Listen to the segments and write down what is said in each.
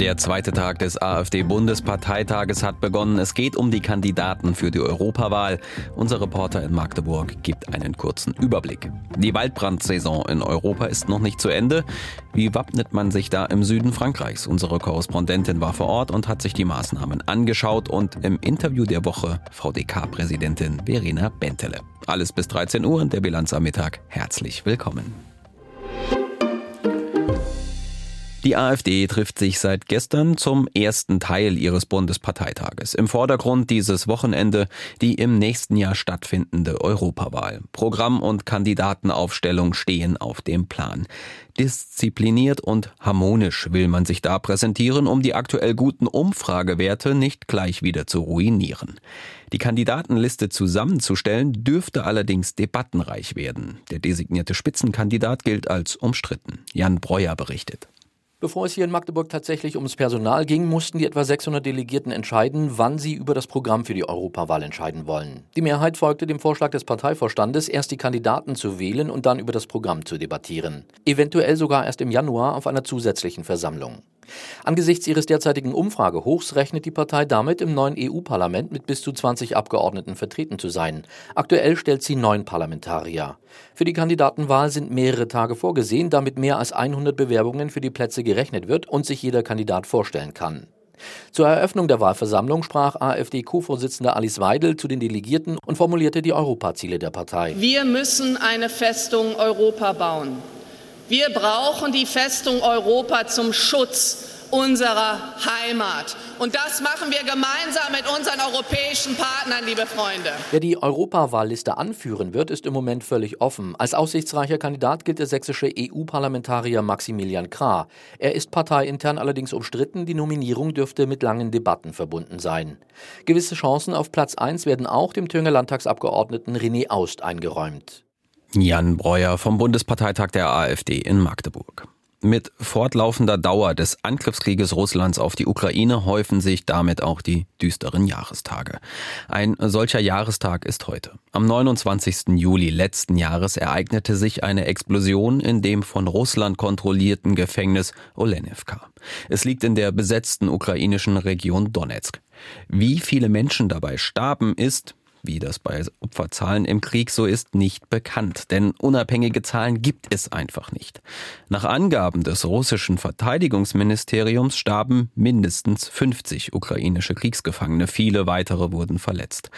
Der zweite Tag des AfD-Bundesparteitages hat begonnen. Es geht um die Kandidaten für die Europawahl. Unser Reporter in Magdeburg gibt einen kurzen Überblick. Die Waldbrandsaison in Europa ist noch nicht zu Ende. Wie wappnet man sich da im Süden Frankreichs? Unsere Korrespondentin war vor Ort und hat sich die Maßnahmen angeschaut und im Interview der Woche VDK-Präsidentin Verena Bentele. Alles bis 13 Uhr in der Bilanz am Mittag. Herzlich willkommen. Die AfD trifft sich seit gestern zum ersten Teil ihres Bundesparteitages. Im Vordergrund dieses Wochenende die im nächsten Jahr stattfindende Europawahl. Programm und Kandidatenaufstellung stehen auf dem Plan. Diszipliniert und harmonisch will man sich da präsentieren, um die aktuell guten Umfragewerte nicht gleich wieder zu ruinieren. Die Kandidatenliste zusammenzustellen dürfte allerdings debattenreich werden. Der designierte Spitzenkandidat gilt als umstritten. Jan Breuer berichtet. Bevor es hier in Magdeburg tatsächlich ums Personal ging, mussten die etwa 600 Delegierten entscheiden, wann sie über das Programm für die Europawahl entscheiden wollen. Die Mehrheit folgte dem Vorschlag des Parteivorstandes, erst die Kandidaten zu wählen und dann über das Programm zu debattieren. Eventuell sogar erst im Januar auf einer zusätzlichen Versammlung. Angesichts ihres derzeitigen Umfragehochs rechnet die Partei damit, im neuen EU-Parlament mit bis zu 20 Abgeordneten vertreten zu sein. Aktuell stellt sie neun Parlamentarier. Für die Kandidatenwahl sind mehrere Tage vorgesehen, damit mehr als 100 Bewerbungen für die Plätze gerechnet wird und sich jeder Kandidat vorstellen kann. Zur Eröffnung der Wahlversammlung sprach AfD-Co-Vorsitzende Alice Weidel zu den Delegierten und formulierte die Europaziele der Partei. Wir müssen eine Festung Europa bauen. Wir brauchen die Festung Europa zum Schutz unserer Heimat. Und das machen wir gemeinsam mit unseren europäischen Partnern, liebe Freunde. Wer die Europawahlliste anführen wird, ist im Moment völlig offen. Als aussichtsreicher Kandidat gilt der sächsische EU-Parlamentarier Maximilian Krah. Er ist parteiintern allerdings umstritten. Die Nominierung dürfte mit langen Debatten verbunden sein. Gewisse Chancen auf Platz 1 werden auch dem Thüringer Landtagsabgeordneten René Aust eingeräumt. Jan Breuer vom Bundesparteitag der AfD in Magdeburg. Mit fortlaufender Dauer des Angriffskrieges Russlands auf die Ukraine häufen sich damit auch die düsteren Jahrestage. Ein solcher Jahrestag ist heute. Am 29. Juli letzten Jahres ereignete sich eine Explosion in dem von Russland kontrollierten Gefängnis Olenivka. Es liegt in der besetzten ukrainischen Region Donetsk. Wie viele Menschen dabei starben, ist wie das bei Opferzahlen im Krieg so ist, nicht bekannt, denn unabhängige Zahlen gibt es einfach nicht. Nach Angaben des russischen Verteidigungsministeriums starben mindestens 50 ukrainische Kriegsgefangene, viele weitere wurden verletzt.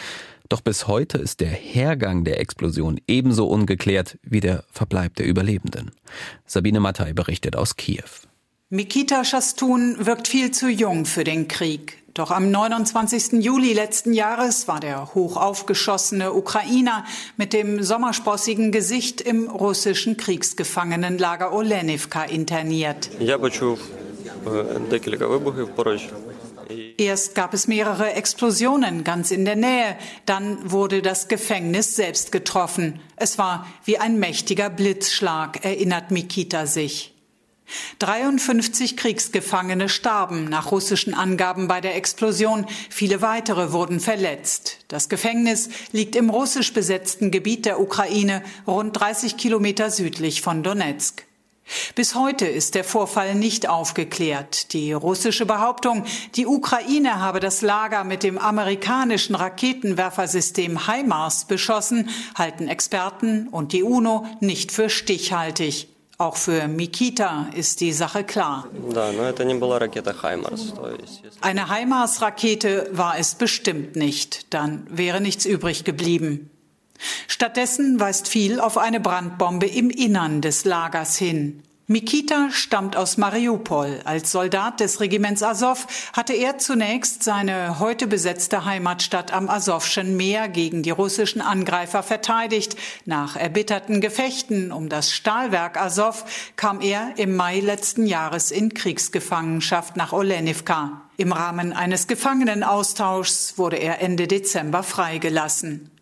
Doch bis heute ist der Hergang der Explosion ebenso ungeklärt wie der Verbleib der Überlebenden. Sabine Mattei berichtet aus Kiew. Mikita Shastun wirkt viel zu jung für den Krieg. Doch am 29. Juli letzten Jahres war der hochaufgeschossene Ukrainer mit dem sommersprossigen Gesicht im russischen Kriegsgefangenenlager Olenivka interniert. Erst gab es mehrere Explosionen ganz in der Nähe, dann wurde das Gefängnis selbst getroffen. Es war wie ein mächtiger Blitzschlag, erinnert Mikita sich. 53 Kriegsgefangene starben nach russischen Angaben bei der Explosion. Viele weitere wurden verletzt. Das Gefängnis liegt im russisch besetzten Gebiet der Ukraine, rund 30 Kilometer südlich von Donetsk. Bis heute ist der Vorfall nicht aufgeklärt. Die russische Behauptung, die Ukraine habe das Lager mit dem amerikanischen Raketenwerfersystem HIMARS beschossen, halten Experten und die UNO nicht für stichhaltig. Auch für Mikita ist die Sache klar. Eine HIMARS-Rakete war es bestimmt nicht. Dann wäre nichts übrig geblieben. Stattdessen weist viel auf eine Brandbombe im Innern des Lagers hin. Mikita stammt aus Mariupol. Als Soldat des Regiments Azov hatte er zunächst seine heute besetzte Heimatstadt am Asowschen Meer gegen die russischen Angreifer verteidigt. Nach erbitterten Gefechten um das Stahlwerk Azov kam er im Mai letzten Jahres in Kriegsgefangenschaft nach Olenivka. Im Rahmen eines Gefangenenaustauschs wurde er Ende Dezember freigelassen.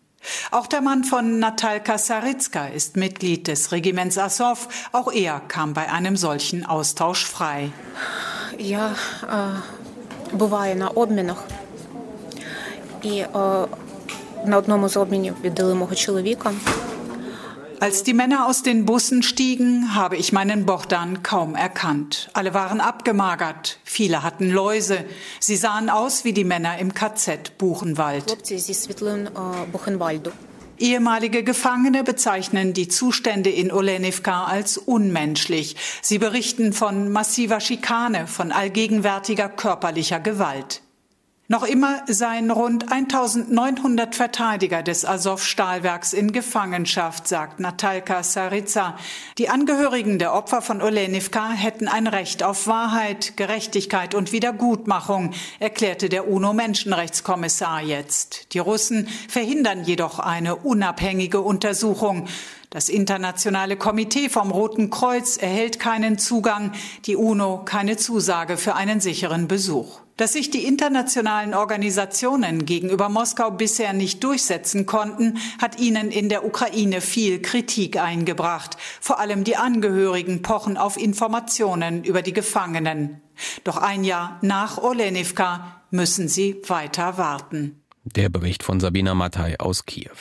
Auch der Mann von Natalka Saritska ist Mitglied des Regiments Azov. Auch er kam bei einem solchen Austausch frei. Я буваю на обмінах і Als die Männer aus den Bussen stiegen, habe ich meinen Bogdan kaum erkannt. Alle waren abgemagert, viele hatten Läuse. Sie sahen aus wie die Männer im KZ Buchenwald. Ehemalige Gefangene bezeichnen die Zustände in Olenivka als unmenschlich. Sie berichten von massiver Schikane, von allgegenwärtiger körperlicher Gewalt. Noch immer seien rund 1900 Verteidiger des Azov-Stahlwerks in Gefangenschaft, sagt Natalka Sarica. Die Angehörigen der Opfer von Olenivka hätten ein Recht auf Wahrheit, Gerechtigkeit und Wiedergutmachung, erklärte der UNO-Menschenrechtskommissar jetzt. Die Russen verhindern jedoch eine unabhängige Untersuchung. Das internationale Komitee vom Roten Kreuz erhält keinen Zugang, die UNO keine Zusage für einen sicheren Besuch. Dass sich die internationalen Organisationen gegenüber Moskau bisher nicht durchsetzen konnten, hat ihnen in der Ukraine viel Kritik eingebracht. Vor allem die Angehörigen pochen auf Informationen über die Gefangenen. Doch ein Jahr nach Olenivka müssen sie weiter warten. Der Bericht von Sabina Mattei aus Kiew.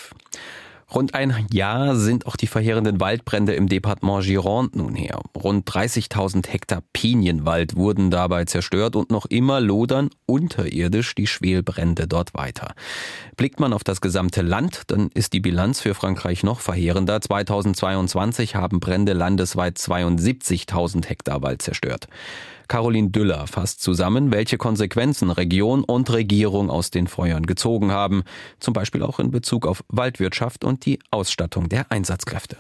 Rund ein Jahr sind auch die verheerenden Waldbrände im Departement Gironde nun her. Rund 30.000 Hektar Pinienwald wurden dabei zerstört und noch immer lodern unterirdisch die Schwelbrände dort weiter. Blickt man auf das gesamte Land, dann ist die Bilanz für Frankreich noch verheerender. 2022 haben Brände landesweit 72.000 Hektar Wald zerstört. Caroline Düller fasst zusammen, welche Konsequenzen Region und Regierung aus den Feuern gezogen haben, zum Beispiel auch in Bezug auf Waldwirtschaft und die Ausstattung der Einsatzkräfte.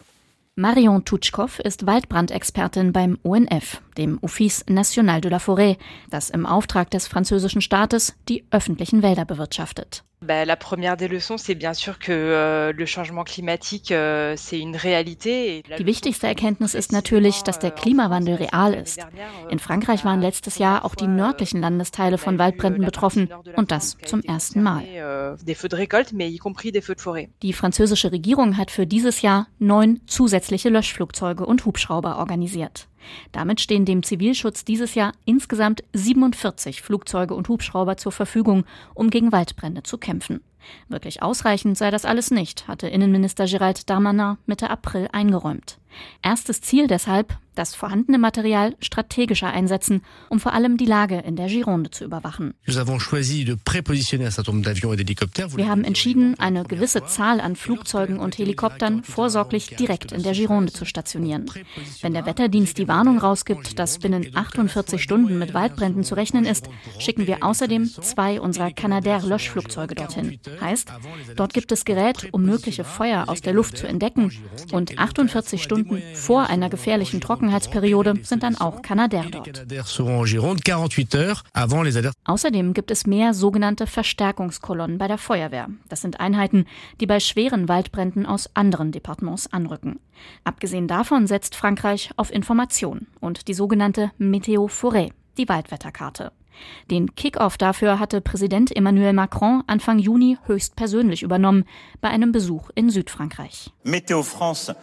Marion Tutschkow ist Waldbrandexpertin beim ONF, dem Office National de la Forêt, das im Auftrag des französischen Staates die öffentlichen Wälder bewirtschaftet. La première des leçons, c'est bien sûr que euh, le changement climatique, euh, c'est une réalité. Die wichtigste Erkenntnis ist natürlich, dass der Klimawandel real ist. In Frankreich waren letztes Jahr auch die nördlichen Landesteile von Waldbränden betroffen und das zum ersten Mal. Die französische Regierung hat für dieses Jahr neun zusätzliche Löschflugzeuge und Hubschrauber organisiert. Damit stehen dem Zivilschutz dieses Jahr insgesamt 47 Flugzeuge und Hubschrauber zur Verfügung, um gegen Waldbrände zu kämpfen. Wirklich ausreichend sei das alles nicht, hatte Innenminister Gérald Darmanin Mitte April eingeräumt. Erstes Ziel deshalb, das vorhandene Material strategischer einsetzen, um vor allem die Lage in der Gironde zu überwachen. Wir haben entschieden, eine gewisse Zahl an Flugzeugen und Helikoptern vorsorglich direkt in der Gironde zu stationieren. Wenn der Wetterdienst die Warnung rausgibt, dass binnen 48 Stunden mit Waldbränden zu rechnen ist, schicken wir außerdem zwei unserer Canadair-Löschflugzeuge dorthin. Heißt, dort gibt es Gerät, um mögliche Feuer aus der Luft zu entdecken und 48 Stunden Stunden vor einer gefährlichen Trockenheitsperiode sind dann auch Kanadair dort. Außerdem gibt es mehr sogenannte Verstärkungskolonnen bei der Feuerwehr. Das sind Einheiten, die bei schweren Waldbränden aus anderen Departements anrücken. Abgesehen davon setzt Frankreich auf Information und die sogenannte Météo Forêt, die Waldwetterkarte. Den Kickoff dafür hatte Präsident Emmanuel Macron Anfang Juni höchstpersönlich übernommen bei einem Besuch in Südfrankreich. Météo France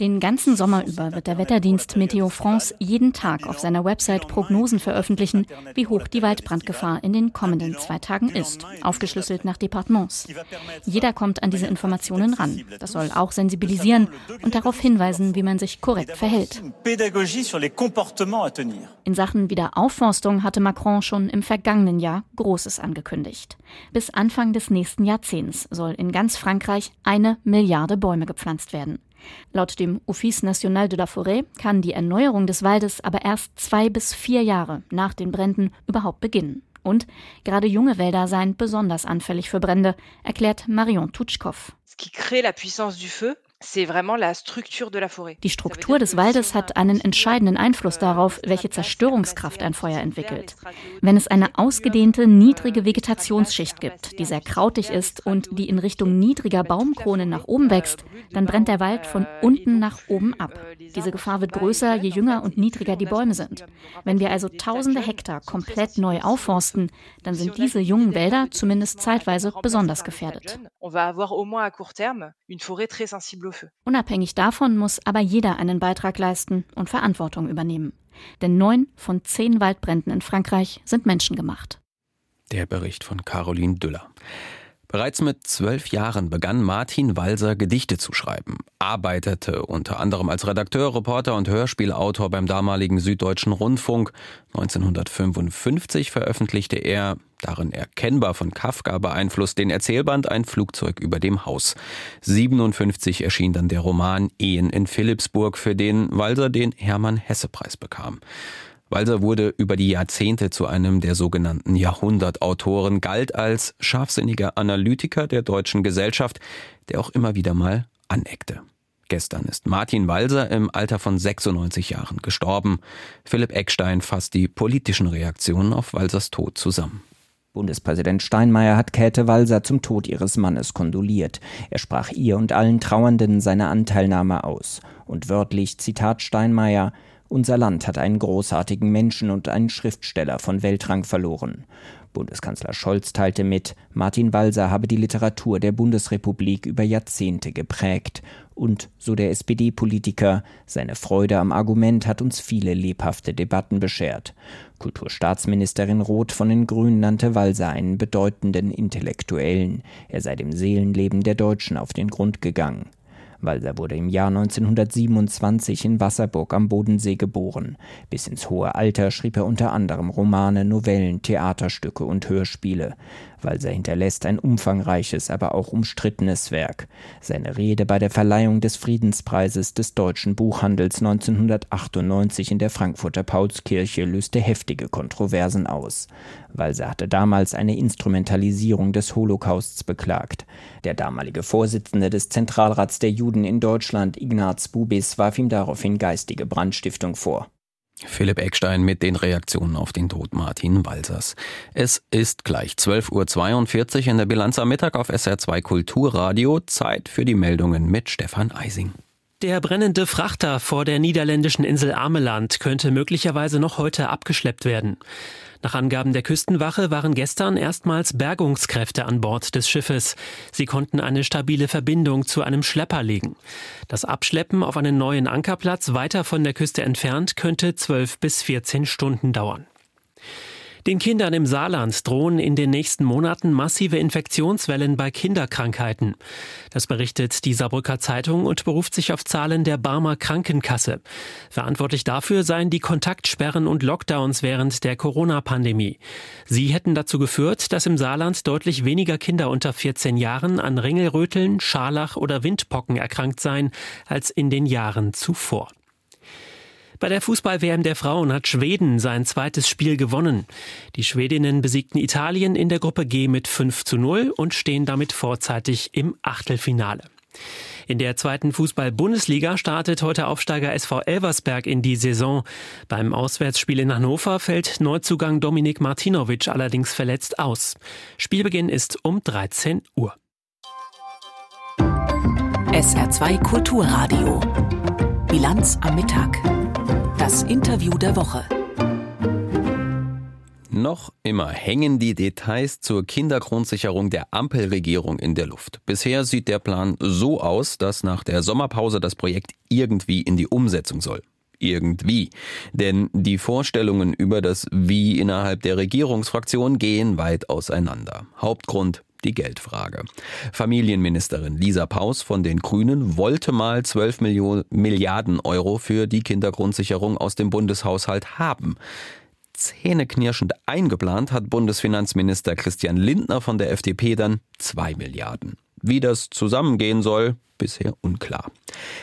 den ganzen Sommer über wird der Wetterdienst Meteo France jeden Tag auf seiner Website Prognosen veröffentlichen, wie hoch die Waldbrandgefahr in den kommenden zwei Tagen ist, aufgeschlüsselt nach Departements. Jeder kommt an diese Informationen ran. Das soll auch sensibilisieren und darauf hinweisen, wie man sich korrekt verhält. In Sachen Wiederaufforstung hatte Macron schon im vergangenen Jahr Großes angekündigt. Bis Anfang des nächsten Jahrzehnts soll in ganz Frankreich eine Milliarde Bäume gepflanzt gepflanzt werden. Laut dem Office National de la Forêt kann die Erneuerung des Waldes aber erst zwei bis vier Jahre nach den Bränden überhaupt beginnen. Und gerade junge Wälder seien besonders anfällig für Brände, erklärt Marion Tutschkow. Die Struktur des Waldes hat einen entscheidenden Einfluss darauf, welche Zerstörungskraft ein Feuer entwickelt. Wenn es eine ausgedehnte, niedrige Vegetationsschicht gibt, die sehr krautig ist und die in Richtung niedriger Baumkronen nach oben wächst, dann brennt der Wald von unten nach oben ab. Diese Gefahr wird größer, je jünger und niedriger die Bäume sind. Wenn wir also tausende Hektar komplett neu aufforsten, dann sind diese jungen Wälder zumindest zeitweise besonders gefährdet. Unabhängig davon muss aber jeder einen Beitrag leisten und Verantwortung übernehmen. Denn neun von zehn Waldbränden in Frankreich sind menschengemacht. Der Bericht von Caroline Düller. Bereits mit zwölf Jahren begann Martin Walser Gedichte zu schreiben, arbeitete unter anderem als Redakteur, Reporter und Hörspielautor beim damaligen Süddeutschen Rundfunk. 1955 veröffentlichte er, darin erkennbar von Kafka beeinflusst, den Erzählband Ein Flugzeug über dem Haus. 57 erschien dann der Roman Ehen in Philipsburg, für den Walser den Hermann-Hesse-Preis bekam. Walser wurde über die Jahrzehnte zu einem der sogenannten Jahrhundertautoren, galt als scharfsinniger Analytiker der deutschen Gesellschaft, der auch immer wieder mal aneckte. Gestern ist Martin Walser im Alter von 96 Jahren gestorben. Philipp Eckstein fasst die politischen Reaktionen auf Walsers Tod zusammen. Bundespräsident Steinmeier hat Käthe Walser zum Tod ihres Mannes kondoliert. Er sprach ihr und allen Trauernden seine Anteilnahme aus. Und wörtlich, Zitat Steinmeier, unser Land hat einen großartigen Menschen und einen Schriftsteller von Weltrang verloren. Bundeskanzler Scholz teilte mit, Martin Walser habe die Literatur der Bundesrepublik über Jahrzehnte geprägt. Und, so der SPD-Politiker, seine Freude am Argument hat uns viele lebhafte Debatten beschert. Kulturstaatsministerin Roth von den Grünen nannte Walser einen bedeutenden Intellektuellen. Er sei dem Seelenleben der Deutschen auf den Grund gegangen. Walser wurde im Jahr 1927 in Wasserburg am Bodensee geboren. Bis ins hohe Alter schrieb er unter anderem Romane, Novellen, Theaterstücke und Hörspiele. Walser hinterlässt ein umfangreiches, aber auch umstrittenes Werk. Seine Rede bei der Verleihung des Friedenspreises des deutschen Buchhandels 1998 in der Frankfurter Paulskirche löste heftige Kontroversen aus. Walser hatte damals eine Instrumentalisierung des Holocausts beklagt. Der damalige Vorsitzende des Zentralrats der Juden in Deutschland, Ignaz Bubis, warf ihm daraufhin geistige Brandstiftung vor. Philipp Eckstein mit den Reaktionen auf den Tod Martin Walsers. Es ist gleich 12.42 Uhr in der Bilanz am Mittag auf SR2 Kulturradio. Zeit für die Meldungen mit Stefan Eising. Der brennende Frachter vor der niederländischen Insel Ameland könnte möglicherweise noch heute abgeschleppt werden. Nach Angaben der Küstenwache waren gestern erstmals Bergungskräfte an Bord des Schiffes. Sie konnten eine stabile Verbindung zu einem Schlepper legen. Das Abschleppen auf einen neuen Ankerplatz weiter von der Küste entfernt könnte 12 bis 14 Stunden dauern. Den Kindern im Saarland drohen in den nächsten Monaten massive Infektionswellen bei Kinderkrankheiten. Das berichtet die Saarbrücker Zeitung und beruft sich auf Zahlen der Barmer Krankenkasse. Verantwortlich dafür seien die Kontaktsperren und Lockdowns während der Corona-Pandemie. Sie hätten dazu geführt, dass im Saarland deutlich weniger Kinder unter 14 Jahren an Ringelröteln, Scharlach oder Windpocken erkrankt seien als in den Jahren zuvor. Bei der Fußball-WM der Frauen hat Schweden sein zweites Spiel gewonnen. Die Schwedinnen besiegten Italien in der Gruppe G mit 5 zu 0 und stehen damit vorzeitig im Achtelfinale. In der zweiten Fußball-Bundesliga startet heute Aufsteiger SV Elversberg in die Saison. Beim Auswärtsspiel in Hannover fällt Neuzugang Dominik Martinovic allerdings verletzt aus. Spielbeginn ist um 13 Uhr. SR2 Kulturradio. Bilanz am Mittag. Das Interview der Woche. Noch immer hängen die Details zur Kindergrundsicherung der Ampelregierung in der Luft. Bisher sieht der Plan so aus, dass nach der Sommerpause das Projekt irgendwie in die Umsetzung soll. Irgendwie. Denn die Vorstellungen über das Wie innerhalb der Regierungsfraktion gehen weit auseinander. Hauptgrund die Geldfrage. Familienministerin Lisa Paus von den Grünen wollte mal 12 Millionen, Milliarden Euro für die Kindergrundsicherung aus dem Bundeshaushalt haben. Zähneknirschend eingeplant hat Bundesfinanzminister Christian Lindner von der FDP dann 2 Milliarden. Wie das zusammengehen soll, bisher unklar.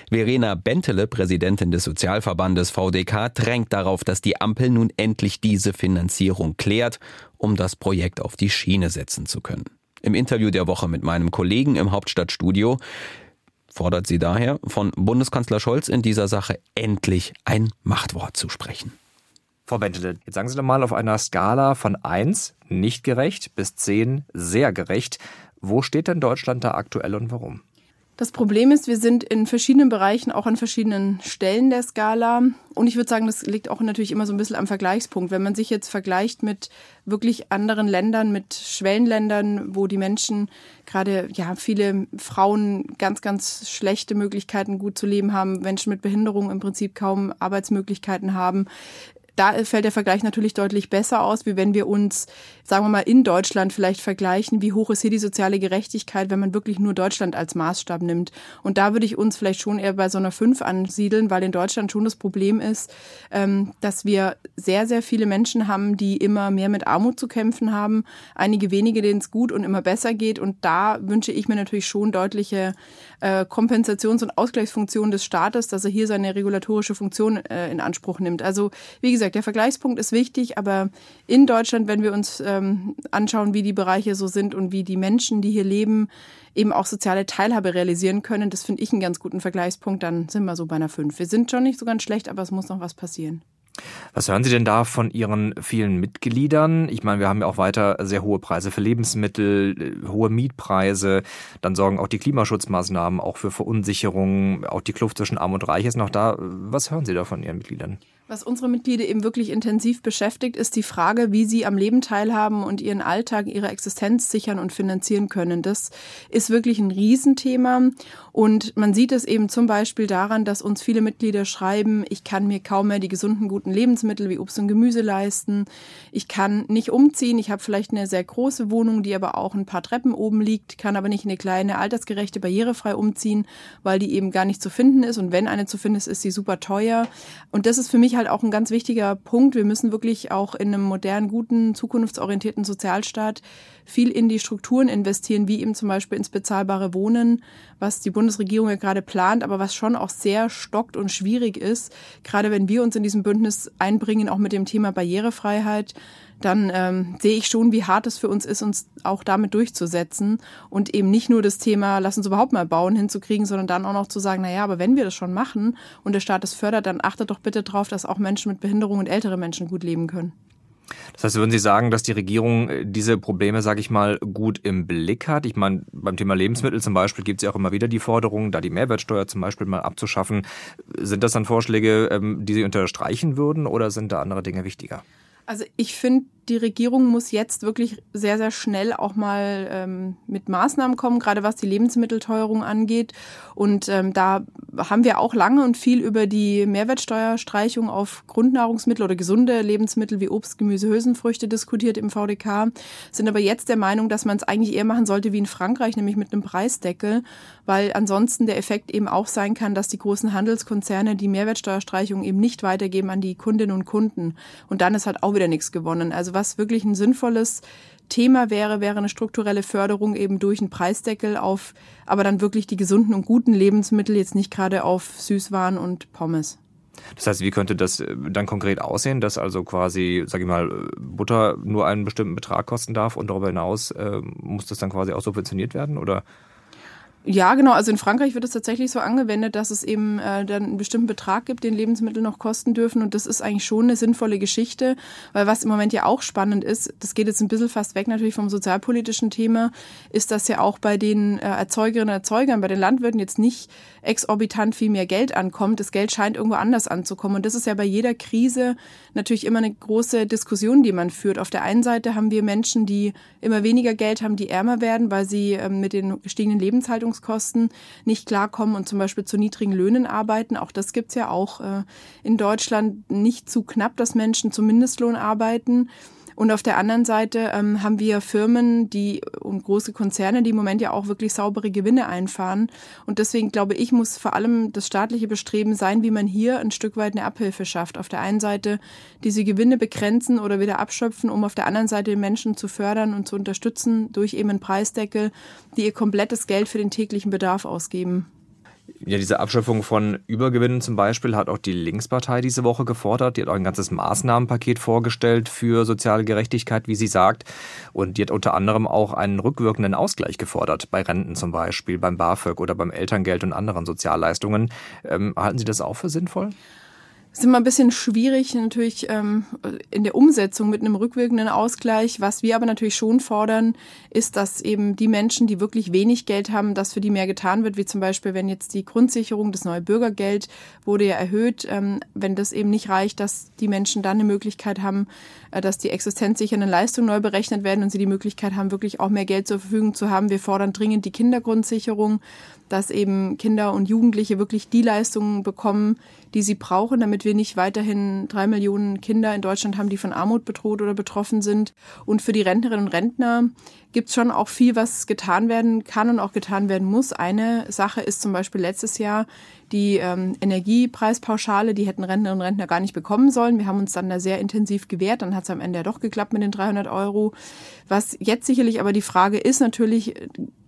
Verena Bentele, Präsidentin des Sozialverbandes VDK, drängt darauf, dass die Ampel nun endlich diese Finanzierung klärt, um das Projekt auf die Schiene setzen zu können. Im Interview der Woche mit meinem Kollegen im Hauptstadtstudio fordert sie daher, von Bundeskanzler Scholz in dieser Sache endlich ein Machtwort zu sprechen. Frau Bentele, jetzt sagen Sie doch mal auf einer Skala von 1, nicht gerecht, bis 10, sehr gerecht. Wo steht denn Deutschland da aktuell und warum? Das Problem ist, wir sind in verschiedenen Bereichen auch an verschiedenen Stellen der Skala. Und ich würde sagen, das liegt auch natürlich immer so ein bisschen am Vergleichspunkt. Wenn man sich jetzt vergleicht mit wirklich anderen Ländern, mit Schwellenländern, wo die Menschen gerade, ja, viele Frauen ganz, ganz schlechte Möglichkeiten gut zu leben haben, Menschen mit Behinderung im Prinzip kaum Arbeitsmöglichkeiten haben, da fällt der Vergleich natürlich deutlich besser aus, wie wenn wir uns, sagen wir mal, in Deutschland vielleicht vergleichen, wie hoch ist hier die soziale Gerechtigkeit, wenn man wirklich nur Deutschland als Maßstab nimmt. Und da würde ich uns vielleicht schon eher bei so einer 5 ansiedeln, weil in Deutschland schon das Problem ist, ähm, dass wir sehr, sehr viele Menschen haben, die immer mehr mit Armut zu kämpfen haben, einige wenige, denen es gut und immer besser geht. Und da wünsche ich mir natürlich schon deutliche äh, Kompensations- und Ausgleichsfunktionen des Staates, dass er hier seine regulatorische Funktion äh, in Anspruch nimmt. Also wie gesagt, der Vergleichspunkt ist wichtig, aber in Deutschland, wenn wir uns ähm, anschauen, wie die Bereiche so sind und wie die Menschen, die hier leben, eben auch soziale Teilhabe realisieren können, das finde ich einen ganz guten Vergleichspunkt, dann sind wir so bei einer 5. Wir sind schon nicht so ganz schlecht, aber es muss noch was passieren. Was hören Sie denn da von Ihren vielen Mitgliedern? Ich meine, wir haben ja auch weiter sehr hohe Preise für Lebensmittel, äh, hohe Mietpreise. Dann sorgen auch die Klimaschutzmaßnahmen auch für Verunsicherung. Auch die Kluft zwischen Arm und Reich ist noch da. Was hören Sie da von Ihren Mitgliedern? Was unsere Mitglieder eben wirklich intensiv beschäftigt, ist die Frage, wie sie am Leben teilhaben und ihren Alltag, ihre Existenz sichern und finanzieren können. Das ist wirklich ein Riesenthema. Und man sieht es eben zum Beispiel daran, dass uns viele Mitglieder schreiben, ich kann mir kaum mehr die gesunden, guten Lebensmittel wie Obst und Gemüse leisten. Ich kann nicht umziehen. Ich habe vielleicht eine sehr große Wohnung, die aber auch ein paar Treppen oben liegt, kann aber nicht eine kleine, altersgerechte, barrierefrei umziehen, weil die eben gar nicht zu finden ist. Und wenn eine zu finden ist, ist sie super teuer. Und das ist für mich halt auch ein ganz wichtiger Punkt. Wir müssen wirklich auch in einem modernen, guten, zukunftsorientierten Sozialstaat viel in die Strukturen investieren, wie eben zum Beispiel ins bezahlbare Wohnen, was die Bundesregierung ja gerade plant, aber was schon auch sehr stockt und schwierig ist. Gerade wenn wir uns in diesem Bündnis einbringen, auch mit dem Thema Barrierefreiheit, dann ähm, sehe ich schon, wie hart es für uns ist, uns auch damit durchzusetzen und eben nicht nur das Thema, lass uns überhaupt mal bauen, hinzukriegen, sondern dann auch noch zu sagen, na ja, aber wenn wir das schon machen und der Staat es fördert, dann achtet doch bitte darauf, dass auch Menschen mit Behinderung und ältere Menschen gut leben können. Das heißt, würden Sie sagen, dass die Regierung äh, diese Probleme, sage ich mal, gut im Blick hat? Ich meine, beim Thema Lebensmittel zum Beispiel gibt es ja auch immer wieder die Forderung, da die Mehrwertsteuer zum Beispiel mal abzuschaffen. Sind das dann Vorschläge, ähm, die Sie unterstreichen würden oder sind da andere Dinge wichtiger? Also ich finde, die Regierung muss jetzt wirklich sehr, sehr schnell auch mal ähm, mit Maßnahmen kommen, gerade was die Lebensmittelteuerung angeht. Und ähm, da haben wir auch lange und viel über die Mehrwertsteuerstreichung auf Grundnahrungsmittel oder gesunde Lebensmittel wie Obst, Gemüse, Hülsenfrüchte diskutiert im VDK, sind aber jetzt der Meinung, dass man es eigentlich eher machen sollte wie in Frankreich, nämlich mit einem Preisdeckel, weil ansonsten der Effekt eben auch sein kann, dass die großen Handelskonzerne die Mehrwertsteuerstreichung eben nicht weitergeben an die Kundinnen und Kunden. Und dann ist halt auch wieder nichts gewonnen. Also was wirklich ein sinnvolles Thema wäre, wäre eine strukturelle Förderung eben durch einen Preisdeckel auf, aber dann wirklich die gesunden und guten Lebensmittel, jetzt nicht gerade auf Süßwaren und Pommes. Das heißt, wie könnte das äh, dann konkret aussehen, dass also quasi, sage ich mal, Butter nur einen bestimmten Betrag kosten darf und darüber hinaus äh, muss das dann quasi auch subventioniert werden oder? Ja, genau. Also in Frankreich wird es tatsächlich so angewendet, dass es eben äh, dann einen bestimmten Betrag gibt, den Lebensmittel noch kosten dürfen. Und das ist eigentlich schon eine sinnvolle Geschichte, weil was im Moment ja auch spannend ist, das geht jetzt ein bisschen fast weg natürlich vom sozialpolitischen Thema, ist, dass ja auch bei den äh, Erzeugerinnen und Erzeugern, bei den Landwirten jetzt nicht exorbitant viel mehr Geld ankommt. Das Geld scheint irgendwo anders anzukommen. Und das ist ja bei jeder Krise natürlich immer eine große Diskussion, die man führt. Auf der einen Seite haben wir Menschen, die immer weniger Geld haben, die ärmer werden, weil sie ähm, mit den gestiegenen Lebenshaltungskosten nicht klarkommen und zum Beispiel zu niedrigen Löhnen arbeiten. Auch das gibt's ja auch äh, in Deutschland nicht zu knapp, dass Menschen zum Mindestlohn arbeiten. Und auf der anderen Seite ähm, haben wir Firmen, die und große Konzerne, die im Moment ja auch wirklich saubere Gewinne einfahren. Und deswegen glaube ich, muss vor allem das staatliche Bestreben sein, wie man hier ein Stück weit eine Abhilfe schafft. Auf der einen Seite diese Gewinne begrenzen oder wieder abschöpfen, um auf der anderen Seite den Menschen zu fördern und zu unterstützen durch eben einen Preisdeckel, die ihr komplettes Geld für den täglichen Bedarf ausgeben. Ja, diese Abschöpfung von Übergewinnen zum Beispiel hat auch die Linkspartei diese Woche gefordert. Die hat auch ein ganzes Maßnahmenpaket vorgestellt für soziale Gerechtigkeit, wie sie sagt. Und die hat unter anderem auch einen rückwirkenden Ausgleich gefordert, bei Renten zum Beispiel, beim BAföG oder beim Elterngeld und anderen Sozialleistungen. Ähm, halten Sie das auch für sinnvoll? Ist immer ein bisschen schwierig natürlich ähm, in der Umsetzung mit einem rückwirkenden Ausgleich. Was wir aber natürlich schon fordern, ist, dass eben die Menschen, die wirklich wenig Geld haben, dass für die mehr getan wird, wie zum Beispiel, wenn jetzt die Grundsicherung, das neue Bürgergeld wurde ja erhöht, ähm, wenn das eben nicht reicht, dass die Menschen dann eine Möglichkeit haben, äh, dass die existenzsichernden Leistungen neu berechnet werden und sie die Möglichkeit haben, wirklich auch mehr Geld zur Verfügung zu haben. Wir fordern dringend die Kindergrundsicherung, dass eben Kinder und Jugendliche wirklich die Leistungen bekommen, die sie brauchen, damit wir nicht weiterhin drei Millionen Kinder in Deutschland haben, die von Armut bedroht oder betroffen sind. Und für die Rentnerinnen und Rentner gibt es schon auch viel, was getan werden kann und auch getan werden muss. Eine Sache ist zum Beispiel letztes Jahr die ähm, Energiepreispauschale, die hätten Rentnerinnen und Rentner gar nicht bekommen sollen. Wir haben uns dann da sehr intensiv gewehrt, dann hat es am Ende ja doch geklappt mit den 300 Euro. Was jetzt sicherlich aber die Frage ist natürlich,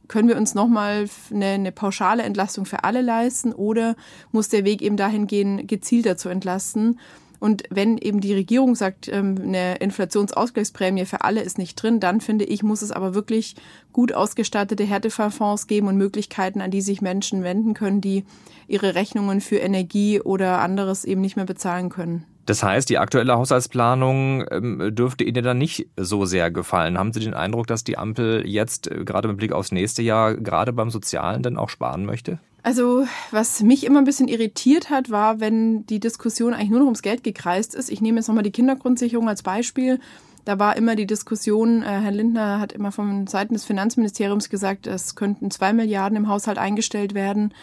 können wir uns nochmal eine, eine pauschale Entlastung für alle leisten oder muss der Weg eben dahin gehen, gezielter zu entlasten? Und wenn eben die Regierung sagt, ähm, eine Inflationsausgleichsprämie für alle ist nicht drin, dann finde ich, muss es aber wirklich gut ausgestattete Härtefallfonds geben und Möglichkeiten, an die sich Menschen wenden können, die ihre Rechnungen für Energie oder anderes eben nicht mehr bezahlen können. Das heißt, die aktuelle Haushaltsplanung ähm, dürfte Ihnen dann nicht so sehr gefallen. Haben Sie den Eindruck, dass die Ampel jetzt äh, gerade mit Blick aufs nächste Jahr gerade beim Sozialen dann auch sparen möchte? Also, was mich immer ein bisschen irritiert hat, war, wenn die Diskussion eigentlich nur noch ums Geld gekreist ist. Ich nehme jetzt nochmal die Kindergrundsicherung als Beispiel. Da war immer die Diskussion, äh, Herr Lindner hat immer von Seiten des Finanzministeriums gesagt, es könnten zwei Milliarden im Haushalt eingestellt werden.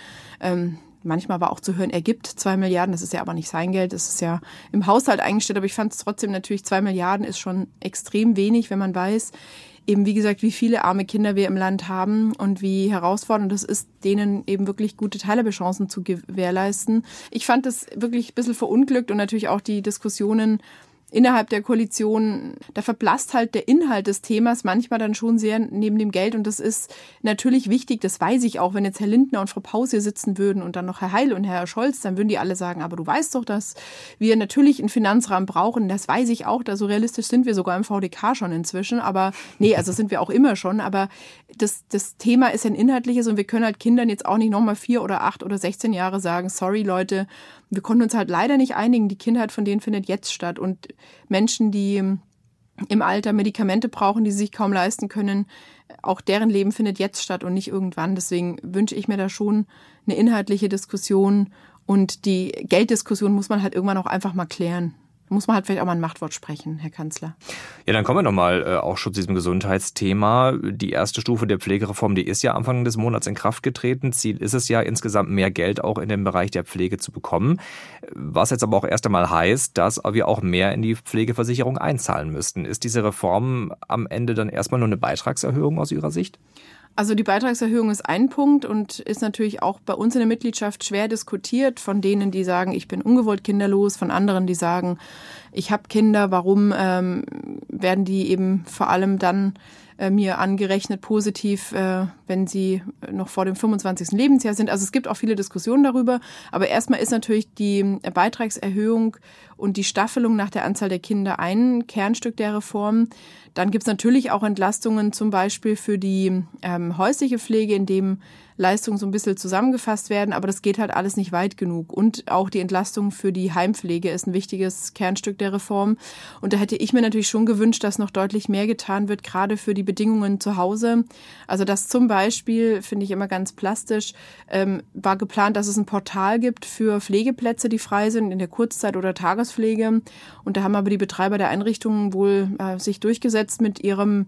Ähm, manchmal war auch zu hören, er gibt zwei Milliarden, das ist ja aber nicht sein Geld, das ist ja im Haushalt eingestellt, aber ich fand es trotzdem natürlich, zwei Milliarden ist schon extrem wenig, wenn man weiß, eben wie gesagt, wie viele arme Kinder wir im Land haben und wie herausfordernd es ist, denen eben wirklich gute Teilhabechancen zu gewährleisten. Ich fand das wirklich ein bisschen verunglückt und natürlich auch die Diskussionen innerhalb der Koalition, da verblasst halt der Inhalt des Themas manchmal dann schon sehr neben dem Geld. Und das ist natürlich wichtig, das weiß ich auch, wenn jetzt Herr Lindner und Frau Paus hier sitzen würden und dann noch Herr Heil und Herr Scholz, dann würden die alle sagen, aber du weißt doch, dass wir natürlich einen Finanzrahmen brauchen. Das weiß ich auch, da so realistisch sind wir sogar im VDK schon inzwischen. Aber nee, also sind wir auch immer schon. Aber das, das Thema ist ein inhaltliches und wir können halt Kindern jetzt auch nicht nochmal vier oder acht oder 16 Jahre sagen, sorry Leute, wir konnten uns halt leider nicht einigen. Die Kindheit von denen findet jetzt statt. Und Menschen, die im Alter Medikamente brauchen, die sie sich kaum leisten können, auch deren Leben findet jetzt statt und nicht irgendwann. Deswegen wünsche ich mir da schon eine inhaltliche Diskussion und die Gelddiskussion muss man halt irgendwann auch einfach mal klären muss man halt vielleicht auch mal ein Machtwort sprechen, Herr Kanzler. Ja, dann kommen wir nochmal äh, auch schon zu diesem Gesundheitsthema. Die erste Stufe der Pflegereform, die ist ja Anfang des Monats in Kraft getreten. Ziel ist es ja, insgesamt mehr Geld auch in den Bereich der Pflege zu bekommen. Was jetzt aber auch erst einmal heißt, dass wir auch mehr in die Pflegeversicherung einzahlen müssten. Ist diese Reform am Ende dann erstmal nur eine Beitragserhöhung aus Ihrer Sicht? Also die Beitragserhöhung ist ein Punkt und ist natürlich auch bei uns in der Mitgliedschaft schwer diskutiert von denen, die sagen, ich bin ungewollt kinderlos, von anderen, die sagen, ich habe Kinder, warum ähm, werden die eben vor allem dann äh, mir angerechnet positiv, äh, wenn sie noch vor dem 25. Lebensjahr sind. Also es gibt auch viele Diskussionen darüber. Aber erstmal ist natürlich die Beitragserhöhung und die Staffelung nach der Anzahl der Kinder ein Kernstück der Reform. Dann gibt es natürlich auch Entlastungen zum Beispiel für die ähm, häusliche Pflege, in dem Leistungen so ein bisschen zusammengefasst werden, aber das geht halt alles nicht weit genug. Und auch die Entlastung für die Heimpflege ist ein wichtiges Kernstück der Reform. Und da hätte ich mir natürlich schon gewünscht, dass noch deutlich mehr getan wird, gerade für die Bedingungen zu Hause. Also das zum Beispiel, finde ich immer ganz plastisch, ähm, war geplant, dass es ein Portal gibt für Pflegeplätze, die frei sind in der Kurzzeit- oder Tagespflege. Und da haben aber die Betreiber der Einrichtungen wohl äh, sich durchgesetzt mit ihrem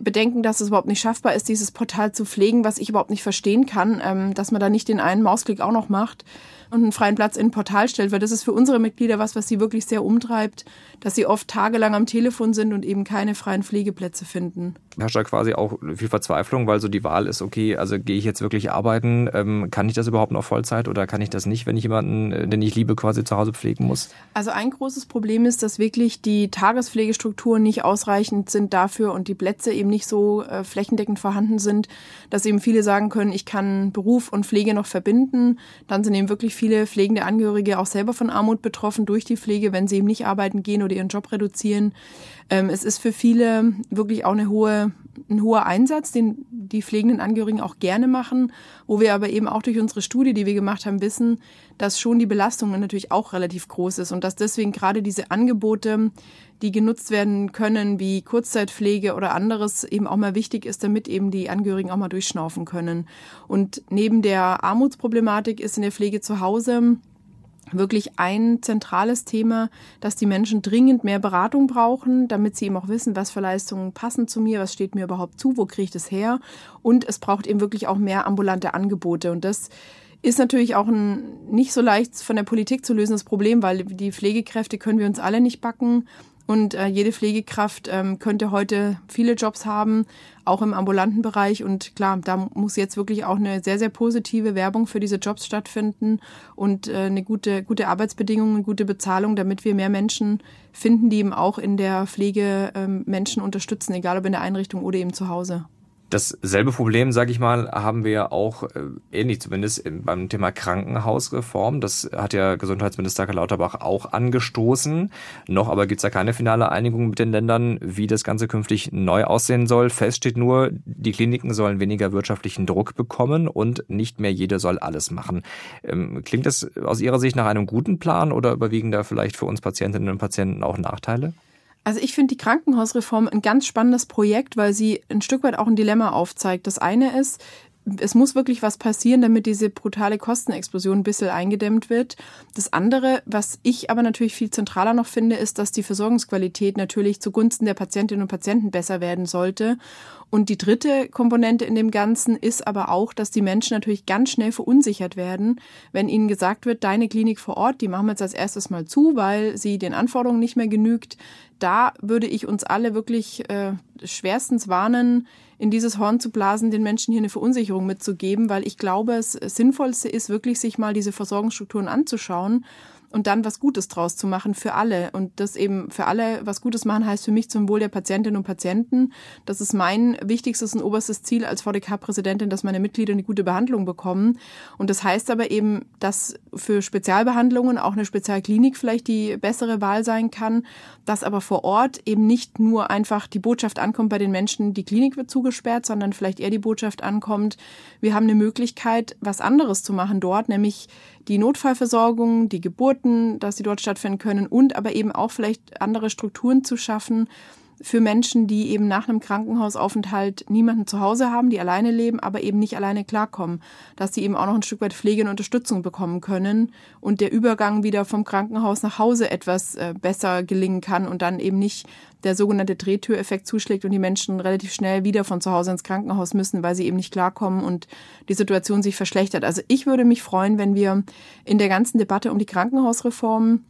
Bedenken, dass es überhaupt nicht schaffbar ist, dieses Portal zu pflegen, was ich überhaupt nicht verstehen kann, ähm, dass man da nicht den einen Mausklick auch noch macht und einen freien Platz in ein Portal stellt, weil das ist für unsere Mitglieder was, was sie wirklich sehr umtreibt, dass sie oft tagelang am Telefon sind und eben keine freien Pflegeplätze finden. Herrscht da quasi auch viel Verzweiflung, weil so die Wahl ist, okay, also gehe ich jetzt wirklich arbeiten, ähm, kann ich das überhaupt noch Vollzeit oder kann ich das nicht, wenn ich jemanden, äh, den ich liebe, quasi zu Hause pflegen muss? Also ein großes Problem ist, dass wirklich die Tagespflegestrukturen nicht ausreichend sind dafür und die Plätze eben nicht so äh, flächendeckend vorhanden sind, dass eben viele sagen können, ich kann Beruf und Pflege noch verbinden. Dann sind eben wirklich viele pflegende Angehörige auch selber von Armut betroffen durch die Pflege, wenn sie eben nicht arbeiten gehen oder ihren Job reduzieren. Ähm, es ist für viele wirklich auch eine hohe, ein hoher Einsatz, den die pflegenden Angehörigen auch gerne machen, wo wir aber eben auch durch unsere Studie, die wir gemacht haben, wissen, dass schon die Belastung natürlich auch relativ groß ist und dass deswegen gerade diese Angebote, die genutzt werden können, wie Kurzzeitpflege oder anderes, eben auch mal wichtig ist, damit eben die Angehörigen auch mal durchschnaufen können. Und neben der Armutsproblematik ist in der Pflege zu Hause wirklich ein zentrales Thema, dass die Menschen dringend mehr Beratung brauchen, damit sie eben auch wissen, was für Leistungen passen zu mir, was steht mir überhaupt zu, wo kriege ich das her. Und es braucht eben wirklich auch mehr ambulante Angebote. Und das ist natürlich auch ein nicht so leicht von der Politik zu lösendes Problem, weil die Pflegekräfte können wir uns alle nicht backen. Und äh, jede Pflegekraft ähm, könnte heute viele Jobs haben, auch im ambulanten Bereich. Und klar, da muss jetzt wirklich auch eine sehr, sehr positive Werbung für diese Jobs stattfinden und äh, eine gute, gute Arbeitsbedingungen, eine gute Bezahlung, damit wir mehr Menschen finden, die eben auch in der Pflege ähm, Menschen unterstützen, egal ob in der Einrichtung oder eben zu Hause. Dasselbe Problem, sage ich mal, haben wir auch äh, ähnlich zumindest beim Thema Krankenhausreform. Das hat ja Gesundheitsminister Karl Lauterbach auch angestoßen. Noch aber gibt es da keine finale Einigung mit den Ländern, wie das Ganze künftig neu aussehen soll. Fest steht nur, die Kliniken sollen weniger wirtschaftlichen Druck bekommen und nicht mehr jeder soll alles machen. Ähm, klingt das aus Ihrer Sicht nach einem guten Plan oder überwiegen da vielleicht für uns Patientinnen und Patienten auch Nachteile? Also ich finde die Krankenhausreform ein ganz spannendes Projekt, weil sie ein Stück weit auch ein Dilemma aufzeigt. Das eine ist, es muss wirklich was passieren, damit diese brutale Kostenexplosion ein bisschen eingedämmt wird. Das andere, was ich aber natürlich viel zentraler noch finde, ist, dass die Versorgungsqualität natürlich zugunsten der Patientinnen und Patienten besser werden sollte. Und die dritte Komponente in dem Ganzen ist aber auch, dass die Menschen natürlich ganz schnell verunsichert werden, wenn ihnen gesagt wird, deine Klinik vor Ort, die machen wir jetzt als erstes mal zu, weil sie den Anforderungen nicht mehr genügt. Da würde ich uns alle wirklich äh, schwerstens warnen, in dieses Horn zu blasen, den Menschen hier eine Verunsicherung mitzugeben, weil ich glaube, es Sinnvollste ist wirklich, sich mal diese Versorgungsstrukturen anzuschauen und dann was Gutes draus zu machen für alle. Und das eben für alle was Gutes machen heißt für mich zum Wohl der Patientinnen und Patienten. Das ist mein wichtigstes und oberstes Ziel als VDK-Präsidentin, dass meine Mitglieder eine gute Behandlung bekommen. Und das heißt aber eben, dass für Spezialbehandlungen auch eine Spezialklinik vielleicht die bessere Wahl sein kann, dass aber vor Ort eben nicht nur einfach die Botschaft ankommt bei den Menschen, die Klinik wird zugesperrt, sondern vielleicht eher die Botschaft ankommt, wir haben eine Möglichkeit, was anderes zu machen dort, nämlich die Notfallversorgung, die Geburten, dass sie dort stattfinden können und aber eben auch vielleicht andere Strukturen zu schaffen, für Menschen, die eben nach einem Krankenhausaufenthalt niemanden zu Hause haben, die alleine leben, aber eben nicht alleine klarkommen, dass sie eben auch noch ein Stück weit Pflege und Unterstützung bekommen können und der Übergang wieder vom Krankenhaus nach Hause etwas äh, besser gelingen kann und dann eben nicht der sogenannte Drehtüreffekt zuschlägt und die Menschen relativ schnell wieder von zu Hause ins Krankenhaus müssen, weil sie eben nicht klarkommen und die Situation sich verschlechtert. Also ich würde mich freuen, wenn wir in der ganzen Debatte um die Krankenhausreform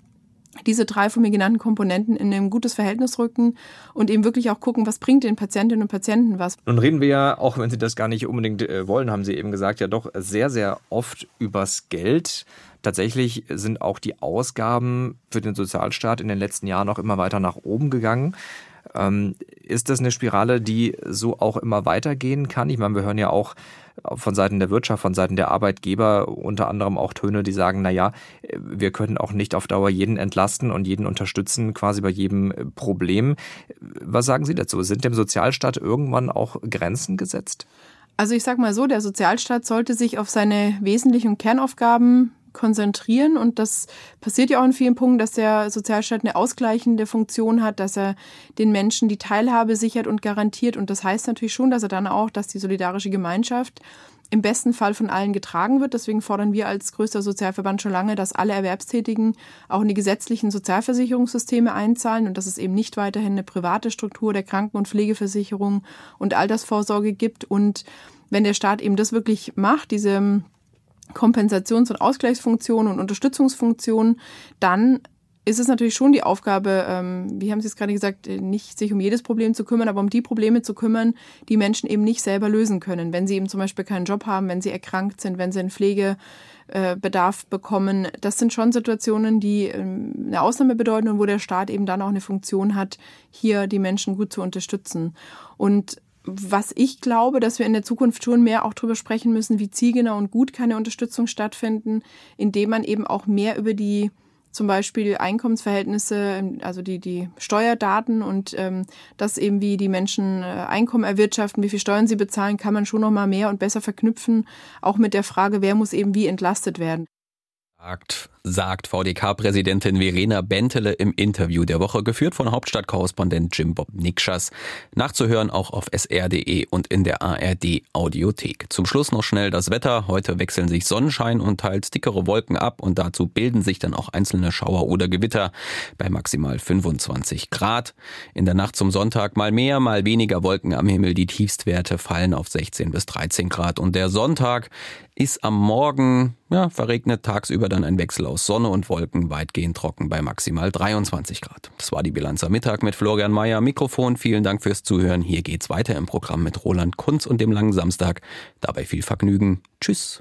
diese drei von mir genannten Komponenten in ein gutes Verhältnis rücken und eben wirklich auch gucken, was bringt den Patientinnen und Patienten was. Nun reden wir ja, auch wenn Sie das gar nicht unbedingt äh, wollen, haben Sie eben gesagt, ja doch sehr, sehr oft übers Geld. Tatsächlich sind auch die Ausgaben für den Sozialstaat in den letzten Jahren auch immer weiter nach oben gegangen. Ähm, ist das eine Spirale, die so auch immer weitergehen kann? Ich meine, wir hören ja auch von Seiten der Wirtschaft, von Seiten der Arbeitgeber unter anderem auch Töne, die sagen, na ja, wir können auch nicht auf Dauer jeden entlasten und jeden unterstützen, quasi bei jedem Problem. Was sagen Sie dazu? Sind dem Sozialstaat irgendwann auch Grenzen gesetzt? Also ich sage mal so, der Sozialstaat sollte sich auf seine wesentlichen Kernaufgaben konzentrieren. Und das passiert ja auch in vielen Punkten, dass der Sozialstaat eine ausgleichende Funktion hat, dass er den Menschen die Teilhabe sichert und garantiert. Und das heißt natürlich schon, dass er dann auch, dass die solidarische Gemeinschaft im besten Fall von allen getragen wird. Deswegen fordern wir als größter Sozialverband schon lange, dass alle Erwerbstätigen auch in die gesetzlichen Sozialversicherungssysteme einzahlen und dass es eben nicht weiterhin eine private Struktur der Kranken- und Pflegeversicherung und Altersvorsorge gibt. Und wenn der Staat eben das wirklich macht, diese Kompensations- und Ausgleichsfunktionen und Unterstützungsfunktionen, dann ist es natürlich schon die Aufgabe, ähm, wie haben Sie es gerade gesagt, nicht sich um jedes Problem zu kümmern, aber um die Probleme zu kümmern, die Menschen eben nicht selber lösen können. Wenn sie eben zum Beispiel keinen Job haben, wenn sie erkrankt sind, wenn sie einen Pflegebedarf bekommen. Das sind schon Situationen, die ähm, eine Ausnahme bedeuten und wo der Staat eben dann auch eine Funktion hat, hier die Menschen gut zu unterstützen. Und was ich glaube, dass wir in der Zukunft schon mehr auch darüber sprechen müssen, wie zielgenau und gut kann eine Unterstützung stattfinden, indem man eben auch mehr über die zum Beispiel Einkommensverhältnisse, also die, die Steuerdaten und ähm, das eben, wie die Menschen äh, Einkommen erwirtschaften, wie viel Steuern sie bezahlen, kann man schon noch mal mehr und besser verknüpfen, auch mit der Frage, wer muss eben wie entlastet werden. Sagt VDK-Präsidentin Verena Bentele im Interview der Woche, geführt von Hauptstadtkorrespondent Jim Bob Nikschas. Nachzuhören auch auf sr.de und in der ARD Audiothek. Zum Schluss noch schnell das Wetter. Heute wechseln sich Sonnenschein und teils dickere Wolken ab und dazu bilden sich dann auch einzelne Schauer oder Gewitter bei maximal 25 Grad. In der Nacht zum Sonntag mal mehr, mal weniger Wolken am Himmel. Die Tiefstwerte fallen auf 16 bis 13 Grad und der Sonntag ist am Morgen ja, verregnet, tagsüber dann ein Wechsel aus Sonne und Wolken, weitgehend trocken bei maximal 23 Grad. Das war die Bilanz am Mittag mit Florian Mayer. Mikrofon, vielen Dank fürs Zuhören. Hier geht's weiter im Programm mit Roland Kunz und dem langen Samstag. Dabei viel Vergnügen. Tschüss.